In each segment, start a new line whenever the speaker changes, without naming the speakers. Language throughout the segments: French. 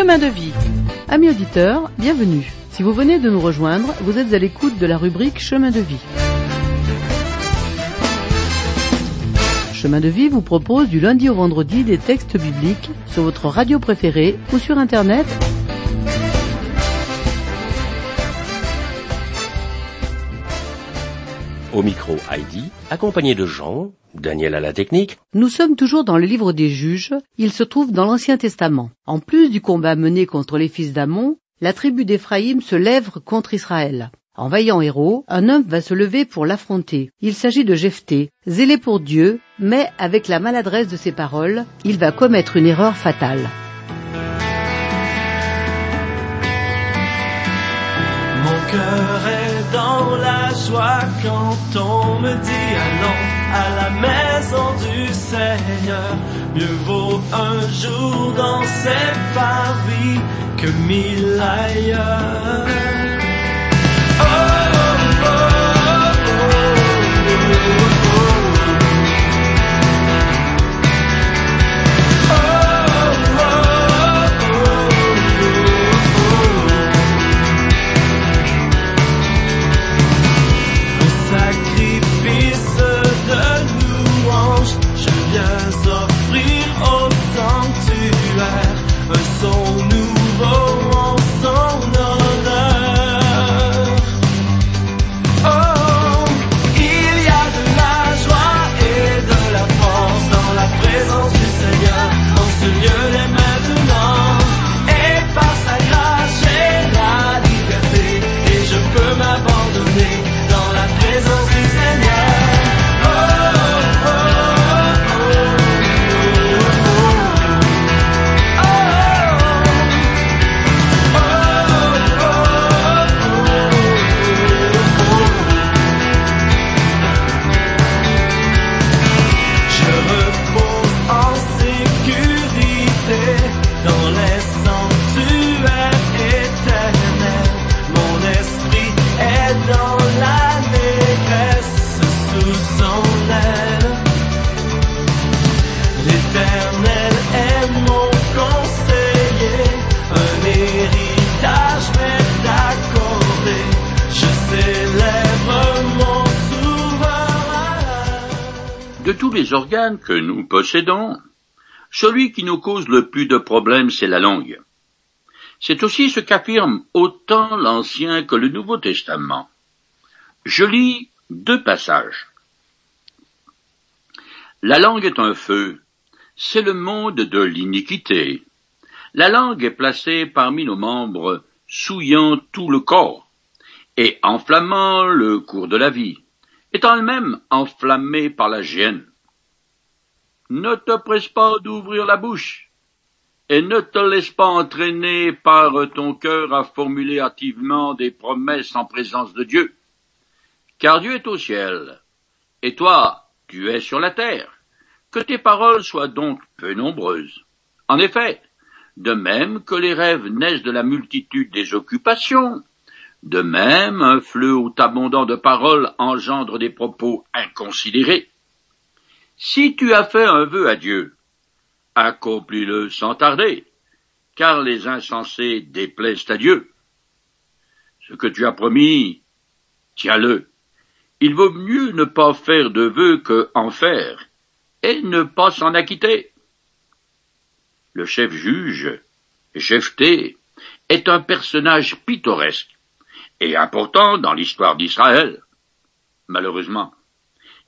Chemin de vie. Amis auditeurs, bienvenue. Si vous venez de nous rejoindre, vous êtes à l'écoute de la rubrique Chemin de vie. Chemin de vie vous propose du lundi au vendredi des textes bibliques sur votre radio préférée ou sur Internet
Au micro Heidi, accompagné de Jean, Daniel à la technique.
Nous sommes toujours dans le livre des juges, il se trouve dans l'Ancien Testament. En plus du combat mené contre les fils d'Amon, la tribu d'Éphraïm se lève contre Israël. En vaillant héros, un homme va se lever pour l'affronter. Il s'agit de Jephthé, zélé pour Dieu, mais avec la maladresse de ses paroles, il va commettre une erreur fatale.
Cœur est dans la joie quand on me dit allons à la maison du Seigneur. Mieux vaut un jour dans cette vie que mille ailleurs. Oh, oh, oh,
que nous possédons, celui qui nous cause le plus de problèmes, c'est la langue. C'est aussi ce qu'affirme autant l'Ancien que le Nouveau Testament. Je lis deux passages. La langue est un feu, c'est le monde de l'iniquité. La langue est placée parmi nos membres, souillant tout le corps et enflammant le cours de la vie, étant elle-même enflammée par la gêne. Ne te presse pas d'ouvrir la bouche, et ne te laisse pas entraîner par ton cœur à formuler hâtivement des promesses en présence de Dieu. Car Dieu est au ciel, et toi, tu es sur la terre. Que tes paroles soient donc peu nombreuses. En effet, de même que les rêves naissent de la multitude des occupations, de même un fleuve abondant de paroles engendre des propos inconsidérés. Si tu as fait un vœu à Dieu, accomplis-le sans tarder, car les insensés déplaisent à Dieu. Ce que tu as promis, tiens-le. Il vaut mieux ne pas faire de vœux que en faire, et ne pas s'en acquitter. Le chef juge, Jephthé, est un personnage pittoresque et important dans l'histoire d'Israël. Malheureusement,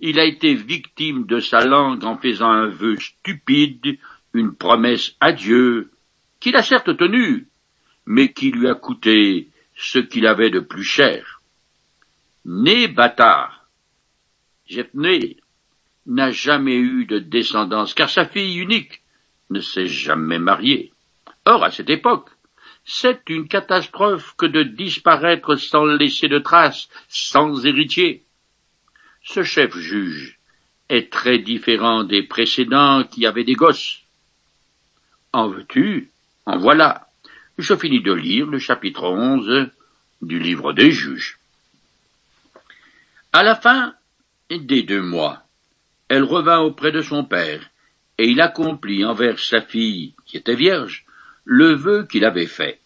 il a été victime de sa langue en faisant un vœu stupide, une promesse à Dieu, qu'il a certes tenue, mais qui lui a coûté ce qu'il avait de plus cher. Né bâtard, Jephthé n'a jamais eu de descendance, car sa fille unique ne s'est jamais mariée. Or, à cette époque, c'est une catastrophe que de disparaître sans laisser de traces, sans héritier. Ce chef juge est très différent des précédents qui avaient des gosses. En veux-tu? En voilà. Je finis de lire le chapitre 11 du livre des juges. À la fin des deux mois, elle revint auprès de son père, et il accomplit envers sa fille, qui était vierge, le vœu qu'il avait fait.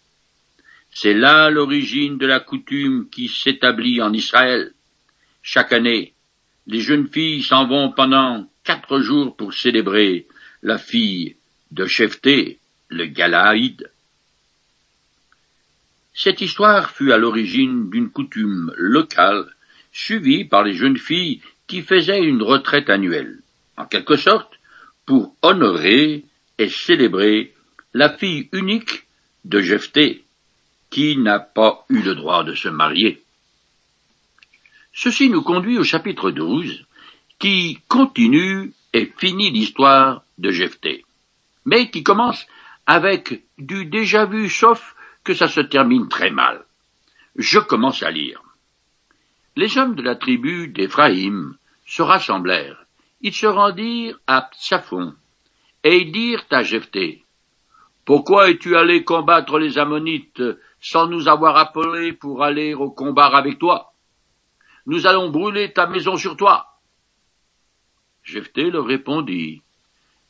C'est là l'origine de la coutume qui s'établit en Israël. Chaque année, les jeunes filles s'en vont pendant quatre jours pour célébrer la fille de Chephté, le Galaïd. Cette histoire fut à l'origine d'une coutume locale suivie par les jeunes filles qui faisaient une retraite annuelle, en quelque sorte pour honorer et célébrer la fille unique de Jephthé, qui n'a pas eu le droit de se marier. Ceci nous conduit au chapitre 12, qui continue et finit l'histoire de Jephthé, mais qui commence avec du déjà vu sauf que ça se termine très mal. Je commence à lire. Les hommes de la tribu d'Éphraïm se rassemblèrent. Ils se rendirent à Psaphon, et ils dirent à Jephthé, Pourquoi es-tu allé combattre les Ammonites sans nous avoir appelés pour aller au combat avec toi? Nous allons brûler ta maison sur toi. Jephthé leur répondit,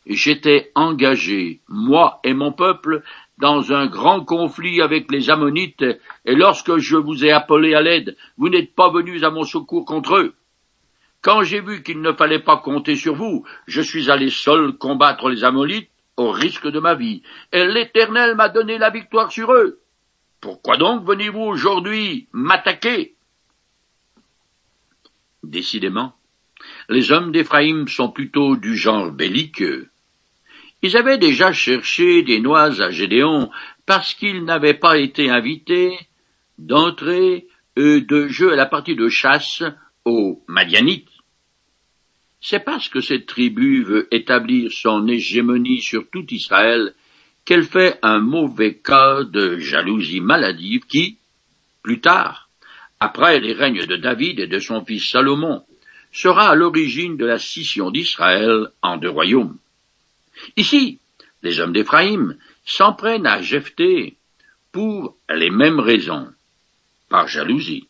J'étais engagé, moi et mon peuple, dans un grand conflit avec les Ammonites, et lorsque je vous ai appelé à l'aide, vous n'êtes pas venus à mon secours contre eux. Quand j'ai vu qu'il ne fallait pas compter sur vous, je suis allé seul combattre les Ammonites au risque de ma vie, et l'Éternel m'a donné la victoire sur eux. Pourquoi donc venez-vous aujourd'hui m'attaquer? Décidément, les hommes d'Éphraïm sont plutôt du genre belliqueux. Ils avaient déjà cherché des noix à Gédéon parce qu'ils n'avaient pas été invités d'entrer de jeu à la partie de chasse aux Madianites. C'est parce que cette tribu veut établir son hégémonie sur tout Israël qu'elle fait un mauvais cas de jalousie maladive qui, plus tard, après les règnes de David et de son fils Salomon, sera à l'origine de la scission d'Israël en deux royaumes. Ici, les hommes d'Éphraïm s'en prennent à Jephthé pour les mêmes raisons, par jalousie.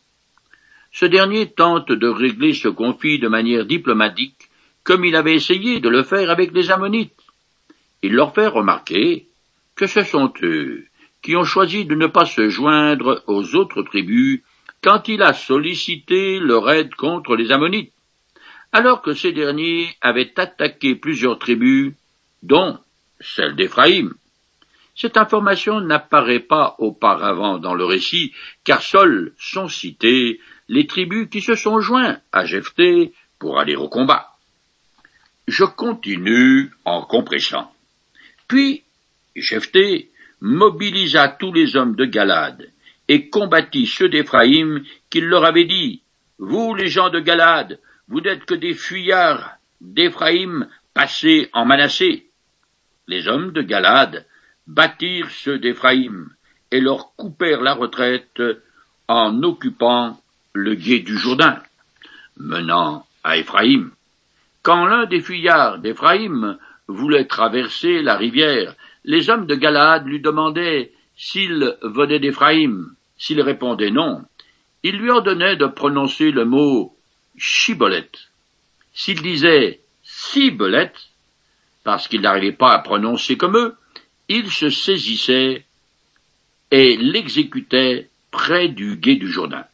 Ce dernier tente de régler ce conflit de manière diplomatique comme il avait essayé de le faire avec les Ammonites. Il leur fait remarquer que ce sont eux qui ont choisi de ne pas se joindre aux autres tribus quand il a sollicité leur aide contre les Ammonites, alors que ces derniers avaient attaqué plusieurs tribus dont celle d'Éphraïm. Cette information n'apparaît pas auparavant dans le récit, car seules sont citées les tribus qui se sont joints à Jephthé pour aller au combat. Je continue en compressant. Puis Jephthé mobilisa tous les hommes de Galade et combattit ceux d'Éphraïm qu'il leur avait dit Vous, les gens de Galade, vous n'êtes que des fuyards d'Éphraïm passés en Manassé les hommes de Galade battirent ceux d'Éphraïm et leur coupèrent la retraite en occupant le gué du Jourdain, menant à Éphraïm. Quand l'un des fuyards d'Éphraïm voulait traverser la rivière, les hommes de Galade lui demandaient s'il venait d'Éphraïm. S'il répondait non, il lui ordonnait de prononcer le mot Chibolet. S'il disait Cibolet, parce qu'il n'arrivait pas à prononcer comme eux, il se saisissait et l'exécutait près du gué du Jourdain.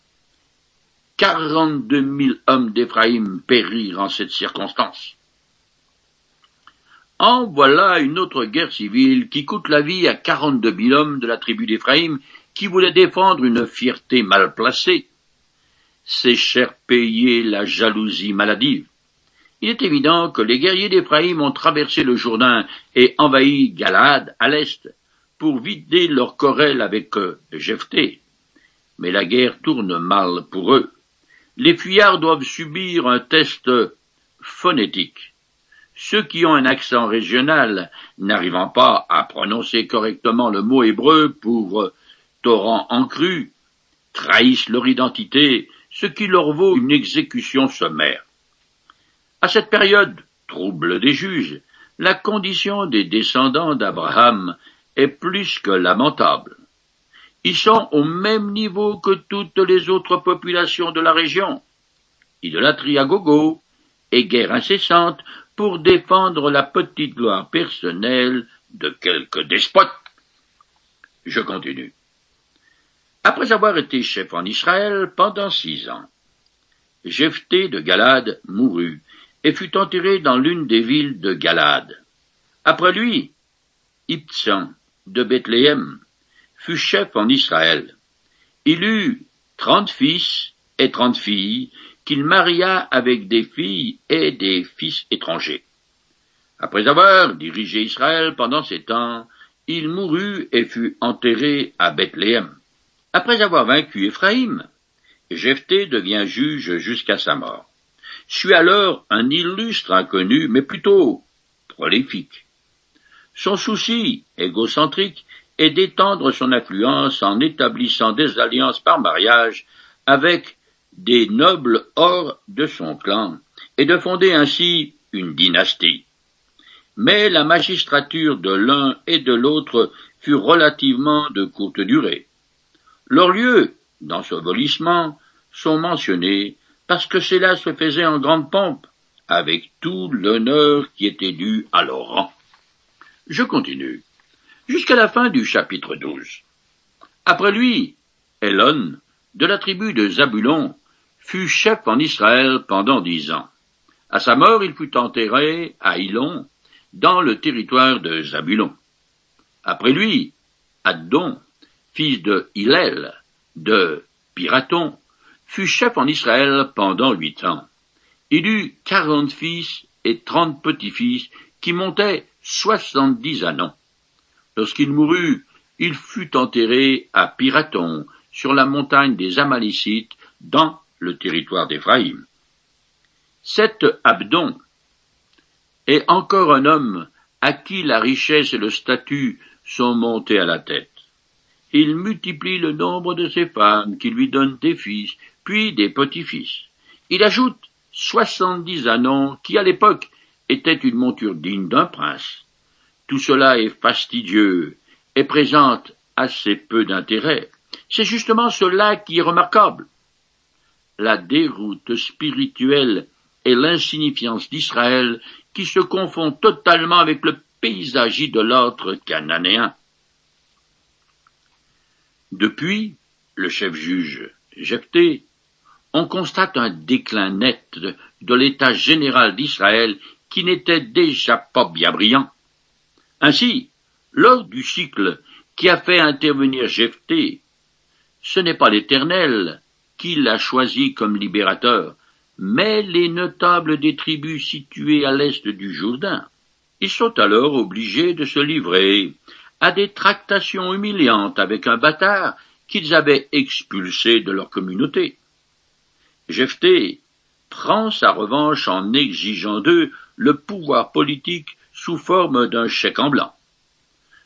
Quarante-deux mille hommes d'Éphraïm périrent en cette circonstance. En voilà une autre guerre civile qui coûte la vie à quarante-deux mille hommes de la tribu d'Éphraïm qui voulaient défendre une fierté mal placée. C'est cher payer la jalousie maladive. Il est évident que les guerriers d'Éphraïm ont traversé le Jourdain et envahi Galade à l'est pour vider leur querelle avec euh, Jephthé. Mais la guerre tourne mal pour eux. Les fuyards doivent subir un test phonétique. Ceux qui ont un accent régional, n'arrivant pas à prononcer correctement le mot hébreu pour euh, torrent en crue, trahissent leur identité, ce qui leur vaut une exécution sommaire. À cette période trouble des juges, la condition des descendants d'Abraham est plus que lamentable. Ils sont au même niveau que toutes les autres populations de la région. Idolâtrie à gogo et guerre incessante pour défendre la petite gloire personnelle de quelques despotes. Je continue. Après avoir été chef en Israël pendant six ans, Jephthé de Galade mourut et fut enterré dans l'une des villes de Galade. Après lui, Ibtsan de Bethléem fut chef en Israël. Il eut trente fils et trente filles qu'il maria avec des filles et des fils étrangers. Après avoir dirigé Israël pendant ces temps, il mourut et fut enterré à Bethléem. Après avoir vaincu Éphraïm, Jephthé devient juge jusqu'à sa mort. Suit alors un illustre inconnu, mais plutôt prolifique. Son souci égocentrique est d'étendre son influence en établissant des alliances par mariage avec des nobles hors de son clan et de fonder ainsi une dynastie. Mais la magistrature de l'un et de l'autre fut relativement de courte durée. Leurs lieux, dans ce volissement, sont mentionnés parce que cela se faisait en grande pompe, avec tout l'honneur qui était dû à leur rang. Je continue. Jusqu'à la fin du chapitre 12. Après lui, Elon, de la tribu de Zabulon, fut chef en Israël pendant dix ans. À sa mort, il fut enterré à Ilon, dans le territoire de Zabulon. Après lui, Addon, fils de Hillel, de Piraton, fut chef en Israël pendant huit ans. Il eut quarante fils et trente petits-fils qui montaient soixante-dix ans. Lorsqu'il mourut, il fut enterré à Piraton, sur la montagne des Amalicites, dans le territoire d'Éphraïm. Cet Abdon est encore un homme à qui la richesse et le statut sont montés à la tête. Il multiplie le nombre de ses femmes, qui lui donnent des fils, puis des petits-fils. Il ajoute soixante-dix anneaux, qui à l'époque était une monture digne d'un prince. Tout cela est fastidieux et présente assez peu d'intérêt. C'est justement cela qui est remarquable la déroute spirituelle et l'insignifiance d'Israël qui se confond totalement avec le paysage idolâtre cananéen. Depuis le chef juge Jephthé, on constate un déclin net de l'état général d'Israël qui n'était déjà pas bien brillant. Ainsi, lors du cycle qui a fait intervenir Jephthé, ce n'est pas l'Éternel qui l'a choisi comme libérateur, mais les notables des tribus situées à l'est du Jourdain. Ils sont alors obligés de se livrer à des tractations humiliantes avec un bâtard qu'ils avaient expulsé de leur communauté. Jephthé prend sa revanche en exigeant d'eux le pouvoir politique sous forme d'un chèque en blanc.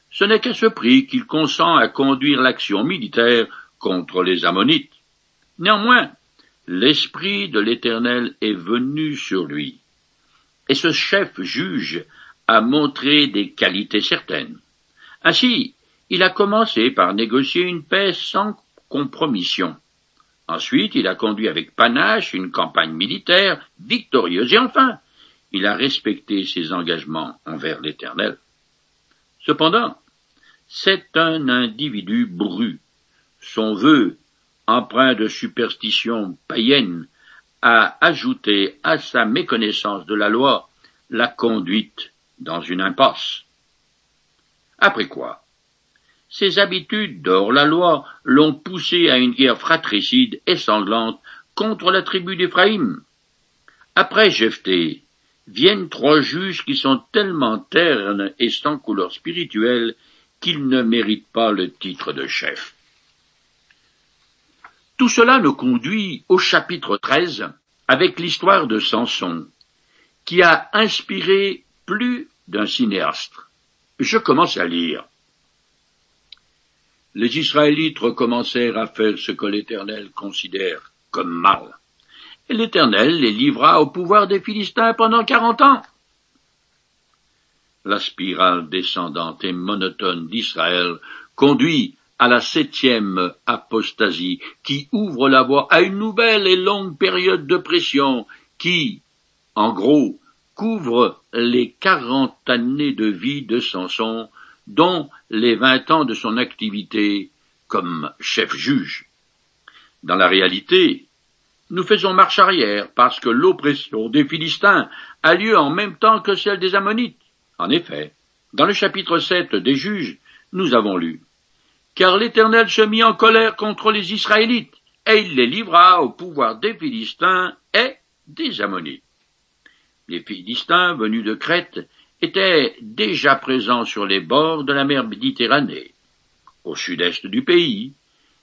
Ce n'est qu'à ce prix qu'il consent à conduire l'action militaire contre les Ammonites. Néanmoins, l'Esprit de l'Éternel est venu sur lui, et ce chef juge a montré des qualités certaines. Ainsi, il a commencé par négocier une paix sans compromission. Ensuite, il a conduit avec panache une campagne militaire victorieuse et enfin, il a respecté ses engagements envers l'Éternel. Cependant, c'est un individu bru. Son vœu empreint de superstition païenne, a ajouté à sa méconnaissance de la loi la conduite dans une impasse. Après quoi, ses habitudes d'hors la loi l'ont poussé à une guerre fratricide et sanglante contre la tribu d'Éphraïm. Après Jephthé, viennent trois juges qui sont tellement ternes et sans couleur spirituelle qu'ils ne méritent pas le titre de chef. Tout cela nous conduit au chapitre 13 avec l'histoire de Samson, qui a inspiré plus d'un cinéaste. Je commence à lire. Les Israélites recommencèrent à faire ce que l'Éternel considère comme mal. Et l'Éternel les livra au pouvoir des Philistins pendant quarante ans. La spirale descendante et monotone d'Israël conduit à la septième apostasie, qui ouvre la voie à une nouvelle et longue période de pression, qui, en gros, couvre les quarante années de vie de Samson dont les vingt ans de son activité comme chef juge. Dans la réalité, nous faisons marche arrière parce que l'oppression des Philistins a lieu en même temps que celle des Ammonites. En effet, dans le chapitre 7 des juges, nous avons lu Car l'Éternel se mit en colère contre les Israélites, et il les livra au pouvoir des Philistins et des Ammonites. Les Philistins venus de Crète étaient déjà présents sur les bords de la mer Méditerranée, au sud-est du pays,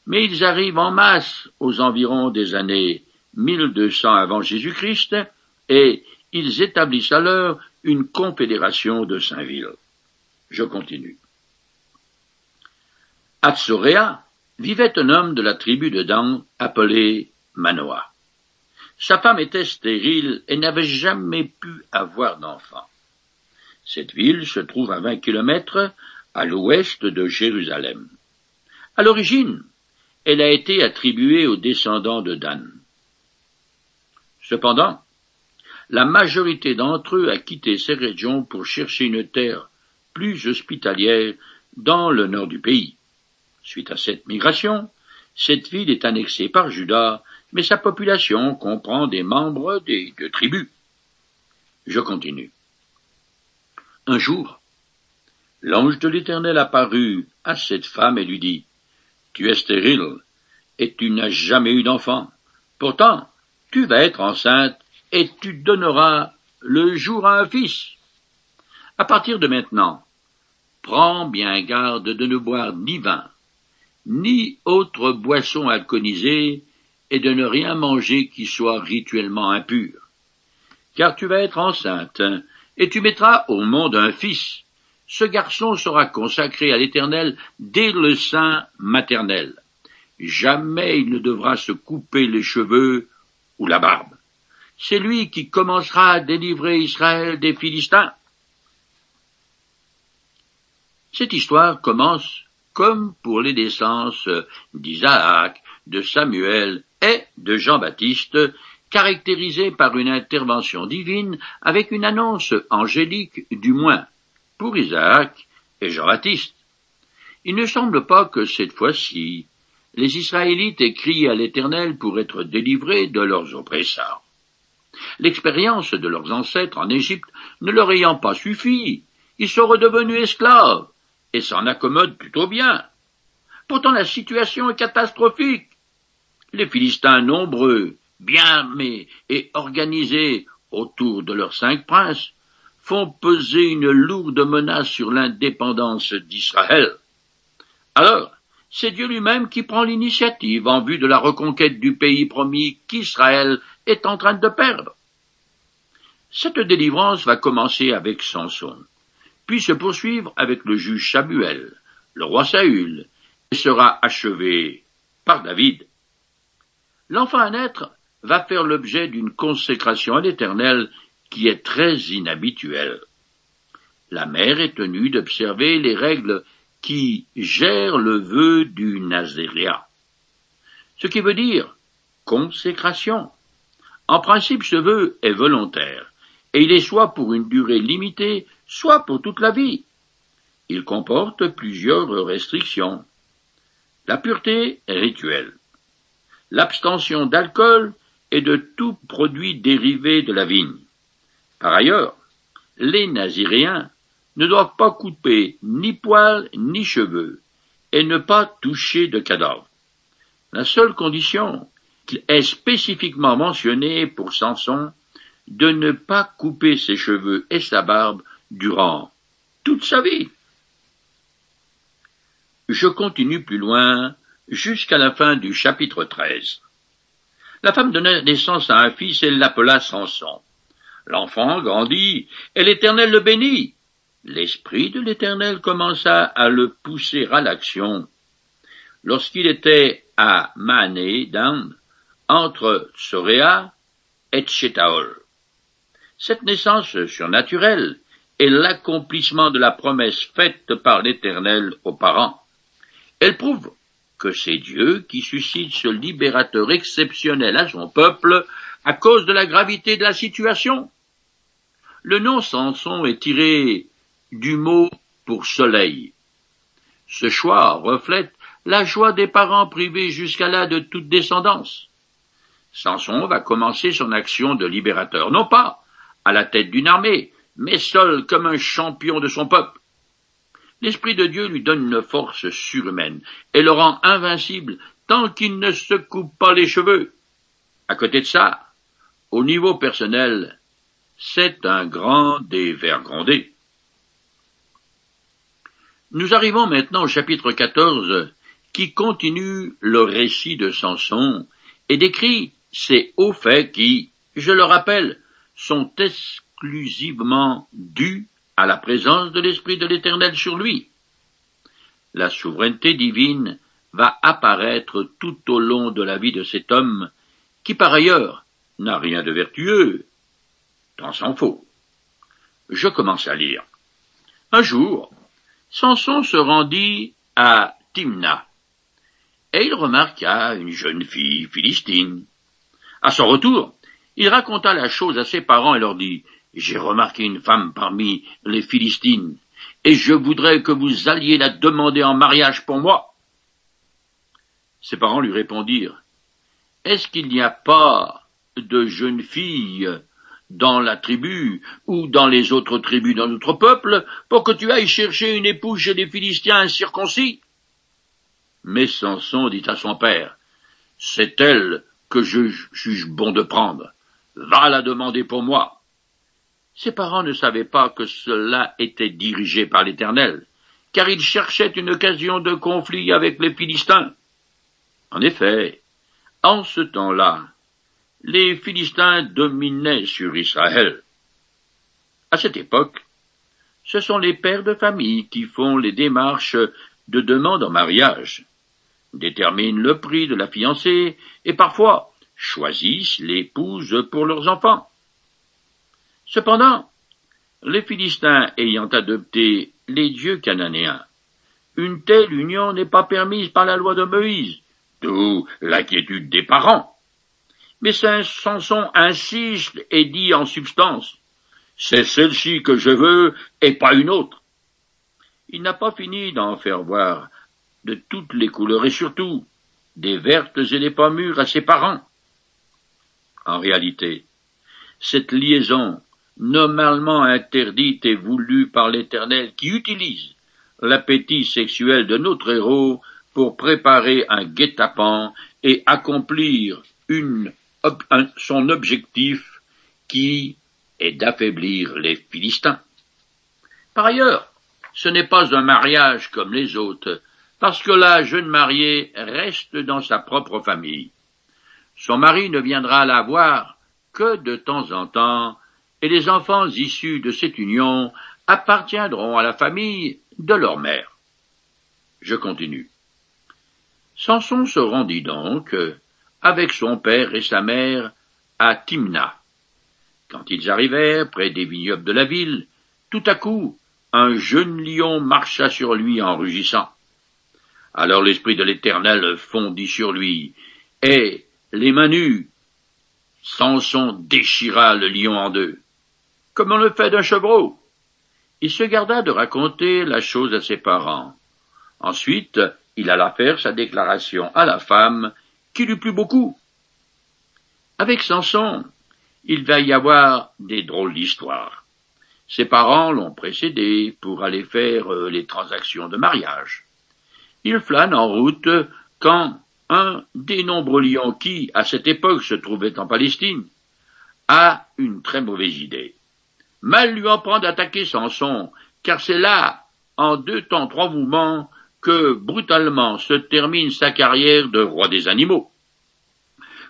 mais ils arrivent en masse aux environs des années 1200 avant Jésus-Christ et ils établissent alors une confédération de cinq villes. Je continue. À Tsoréa vivait un homme de la tribu de Dan appelé Manoah. Sa femme était stérile et n'avait jamais pu avoir d'enfant. Cette ville se trouve à vingt kilomètres à l'ouest de Jérusalem. À l'origine, elle a été attribuée aux descendants de Dan. Cependant, la majorité d'entre eux a quitté ces régions pour chercher une terre plus hospitalière dans le nord du pays. Suite à cette migration, cette ville est annexée par Judas, mais sa population comprend des membres des deux tribus. Je continue. Un jour, l'ange de l'Éternel apparut à cette femme et lui dit, Tu es stérile, et tu n'as jamais eu d'enfant. Pourtant, tu vas être enceinte, et tu donneras le jour à un fils. À partir de maintenant, prends bien garde de ne boire ni vin, ni autre boisson alcoolisée, et de ne rien manger qui soit rituellement impur. Car tu vas être enceinte, et tu mettras au monde un fils. Ce garçon sera consacré à l'Éternel dès le sein maternel. Jamais il ne devra se couper les cheveux ou la barbe. C'est lui qui commencera à délivrer Israël des Philistins. Cette histoire commence comme pour les naissances d'Isaac, de Samuel et de Jean-Baptiste, caractérisée par une intervention divine avec une annonce angélique du moins pour Isaac et Jean-Baptiste. Il ne semble pas que cette fois-ci les Israélites aient crié à l'Éternel pour être délivrés de leurs oppresseurs. L'expérience de leurs ancêtres en Égypte ne leur ayant pas suffi, ils sont redevenus esclaves et s'en accommodent plutôt bien. Pourtant la situation est catastrophique. Les Philistins nombreux bien armés et organisés autour de leurs cinq princes, font peser une lourde menace sur l'indépendance d'Israël. Alors, c'est Dieu lui-même qui prend l'initiative en vue de la reconquête du pays promis qu'Israël est en train de perdre. Cette délivrance va commencer avec Samson, puis se poursuivre avec le juge Samuel, le roi Saül, et sera achevée par David. L'enfant à naître va faire l'objet d'une consécration à l'Éternel qui est très inhabituelle. La mère est tenue d'observer les règles qui gèrent le vœu du Nazéria. Ce qui veut dire consécration. En principe, ce vœu est volontaire, et il est soit pour une durée limitée, soit pour toute la vie. Il comporte plusieurs restrictions. La pureté rituelle. L'abstention d'alcool et de tout produit dérivé de la vigne. Par ailleurs, les Naziréens ne doivent pas couper ni poils ni cheveux et ne pas toucher de cadavres. La seule condition est spécifiquement mentionnée pour Samson de ne pas couper ses cheveux et sa barbe durant toute sa vie. Je continue plus loin jusqu'à la fin du chapitre 13. La femme donna naissance à un fils et l'appela Samson. L'enfant grandit, et l'Éternel le bénit. L'Esprit de l'Éternel commença à le pousser à l'action. Lorsqu'il était à Mané Dan, entre Soréa et Tchétaol. Cette naissance surnaturelle est l'accomplissement de la promesse faite par l'Éternel aux parents. Elle prouve que c'est Dieu qui suscite ce libérateur exceptionnel à son peuple à cause de la gravité de la situation. Le nom Samson est tiré du mot pour soleil, Ce choix reflète la joie des parents privés jusqu'à là de toute descendance. Samson va commencer son action de libérateur, non pas à la tête d'une armée, mais seul comme un champion de son peuple. L'Esprit de Dieu lui donne une force surhumaine et le rend invincible tant qu'il ne se coupe pas les cheveux. À côté de ça, au niveau personnel, c'est un grand dévergondé. Nous arrivons maintenant au chapitre 14 qui continue le récit de Samson et décrit ces hauts faits qui, je le rappelle, sont exclusivement dus à la présence de l'Esprit de l'Éternel sur lui. La souveraineté divine va apparaître tout au long de la vie de cet homme, qui par ailleurs n'a rien de vertueux, tant s'en faut. Je commence à lire. Un jour, Samson se rendit à Timna, et il remarqua une jeune fille philistine. À son retour, il raconta la chose à ses parents et leur dit J'ai remarqué une femme parmi les Philistines, et je voudrais que vous alliez la demander en mariage pour moi. Ses parents lui répondirent Est-ce qu'il n'y a pas de jeune fille dans la tribu ou dans les autres tribus de notre peuple pour que tu ailles chercher une épouse chez les Philistins incirconcis? Mais Samson dit à son père, C'est elle que je juge bon de prendre. Va la demander pour moi. Ses parents ne savaient pas que cela était dirigé par l'Éternel, car ils cherchaient une occasion de conflit avec les Philistins. En effet, en ce temps-là, les Philistins dominaient sur Israël. À cette époque, ce sont les pères de famille qui font les démarches de demande en mariage déterminent le prix de la fiancée et parfois choisissent l'épouse pour leurs enfants. Cependant, les Philistins ayant adopté les dieux cananéens, une telle union n'est pas permise par la loi de Moïse, d'où l'inquiétude des parents. Mais Saint Samson insiste et dit en substance, c'est celle-ci que je veux et pas une autre. Il n'a pas fini d'en faire voir de toutes les couleurs et surtout des vertes et des pas mûres à ses parents. En réalité, cette liaison normalement interdite et voulue par l'Éternel qui utilise l'appétit sexuel de notre héros pour préparer un guet-apens et accomplir son objectif qui est d'affaiblir les Philistins. Par ailleurs, ce n'est pas un mariage comme les autres, parce que la jeune mariée reste dans sa propre famille. Son mari ne viendra la voir que de temps en temps, et les enfants issus de cette union appartiendront à la famille de leur mère. Je continue. Samson se rendit donc, avec son père et sa mère, à Timna. Quand ils arrivèrent près des vignobles de la ville, tout à coup, un jeune lion marcha sur lui en rugissant. Alors l'Esprit de l'Éternel fondit sur lui, et, les mains nues, Samson déchira le lion en deux, comme on le fait d'un chevreau. Il se garda de raconter la chose à ses parents. Ensuite, il alla faire sa déclaration à la femme, qui lui plut beaucoup. Avec Samson, il va y avoir des drôles d'histoires. Ses parents l'ont précédé pour aller faire euh, les transactions de mariage. Il flâne en route quand un des nombreux lions qui, à cette époque, se trouvait en Palestine, a une très mauvaise idée. Mal lui en prend d'attaquer Samson, car c'est là, en deux temps trois mouvements, que brutalement se termine sa carrière de roi des animaux.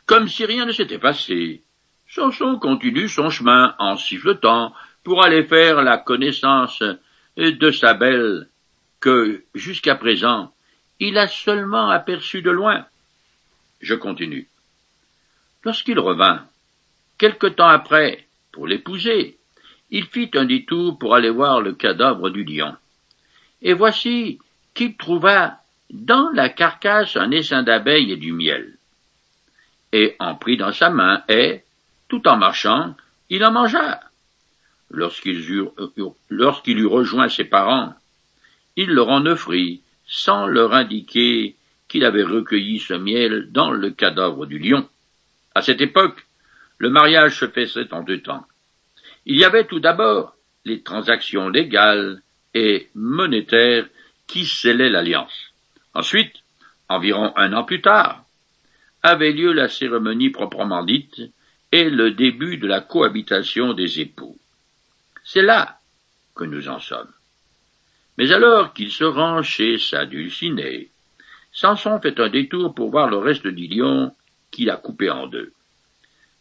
Comme si rien ne s'était passé, Samson continue son chemin en sifflotant pour aller faire la connaissance de sa belle que, jusqu'à présent, il a seulement aperçu de loin. Je continue. Lorsqu'il revint, quelque temps après, pour l'épouser, il fit un détour pour aller voir le cadavre du lion. Et voici qu'il trouva dans la carcasse un essaim d'abeilles et du miel. Et en prit dans sa main, et, tout en marchant, il en mangea. Lorsqu'il eut, eut rejoint ses parents, il leur en offrit, sans leur indiquer qu'il avait recueilli ce miel dans le cadavre du lion. À cette époque, le mariage se faisait en deux temps. Il y avait tout d'abord les transactions légales et monétaires qui scellaient l'alliance. Ensuite, environ un an plus tard, avait lieu la cérémonie proprement dite et le début de la cohabitation des époux. C'est là que nous en sommes. Mais alors qu'il se rend chez sa dulcinée, Samson fait un détour pour voir le reste du lion qu'il a coupé en deux.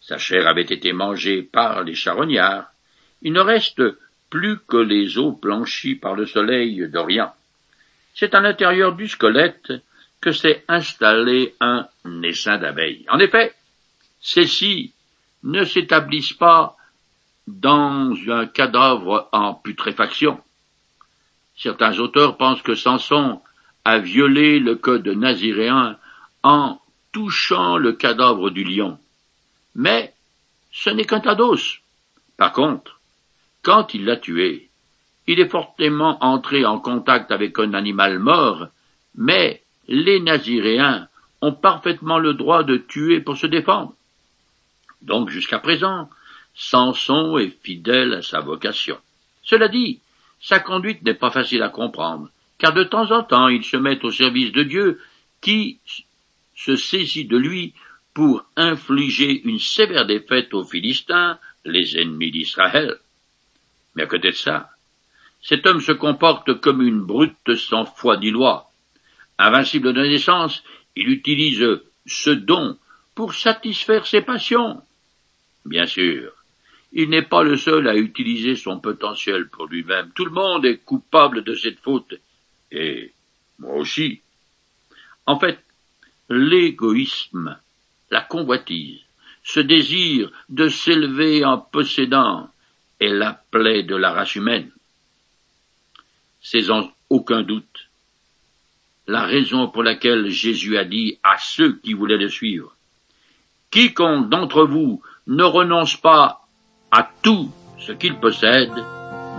Sa chair avait été mangée par les charognards. Il ne reste plus que les os blanchis par le soleil d'Orient. C'est à l'intérieur du squelette que s'est installé un essaim d'abeilles. En effet, celles-ci ne s'établissent pas dans un cadavre en putréfaction. Certains auteurs pensent que Samson a violé le code naziréen en touchant le cadavre du lion. Mais ce n'est qu'un tas d'os. Par contre, quand il l'a tué, il est fortement entré en contact avec un animal mort, mais les Naziréens ont parfaitement le droit de tuer pour se défendre. Donc jusqu'à présent, Samson est fidèle à sa vocation. Cela dit, sa conduite n'est pas facile à comprendre, car de temps en temps il se met au service de Dieu qui se saisit de lui pour infliger une sévère défaite aux Philistins, les ennemis d'Israël. Mais à côté de ça, cet homme se comporte comme une brute sans foi ni loi. Invincible de naissance, il utilise ce don pour satisfaire ses passions. Bien sûr, il n'est pas le seul à utiliser son potentiel pour lui-même. Tout le monde est coupable de cette faute. Et moi aussi. En fait, l'égoïsme, la convoitise, ce désir de s'élever en possédant est la plaie de la race humaine. C'est sans aucun doute la raison pour laquelle Jésus a dit à ceux qui voulaient le suivre, Quiconque d'entre vous ne renonce pas à tout ce qu'il possède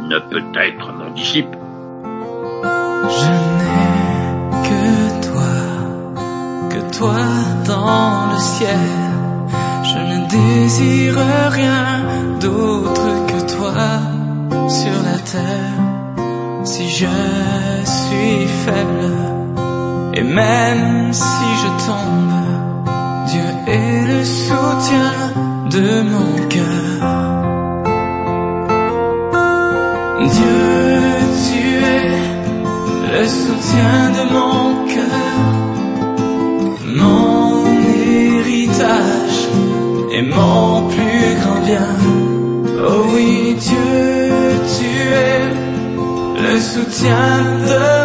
ne peut être mon disciple.
Je n'ai que toi, que toi dans le ciel. Je ne désire rien d'autre sur la terre. Si je suis faible, et même si je tombe, Dieu est le soutien de mon cœur. Dieu, tu es le soutien de mon cœur, mon héritage et mon plus grand bien. Le soutien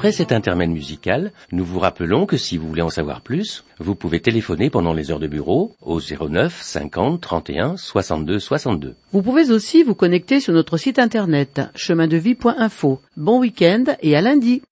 Après cet intermède musical, nous vous rappelons que si vous voulez en savoir plus, vous pouvez téléphoner pendant les heures de bureau au 09 50 31 62 62.
Vous pouvez aussi vous connecter sur notre site internet chemindevie.info. Bon week-end et à lundi.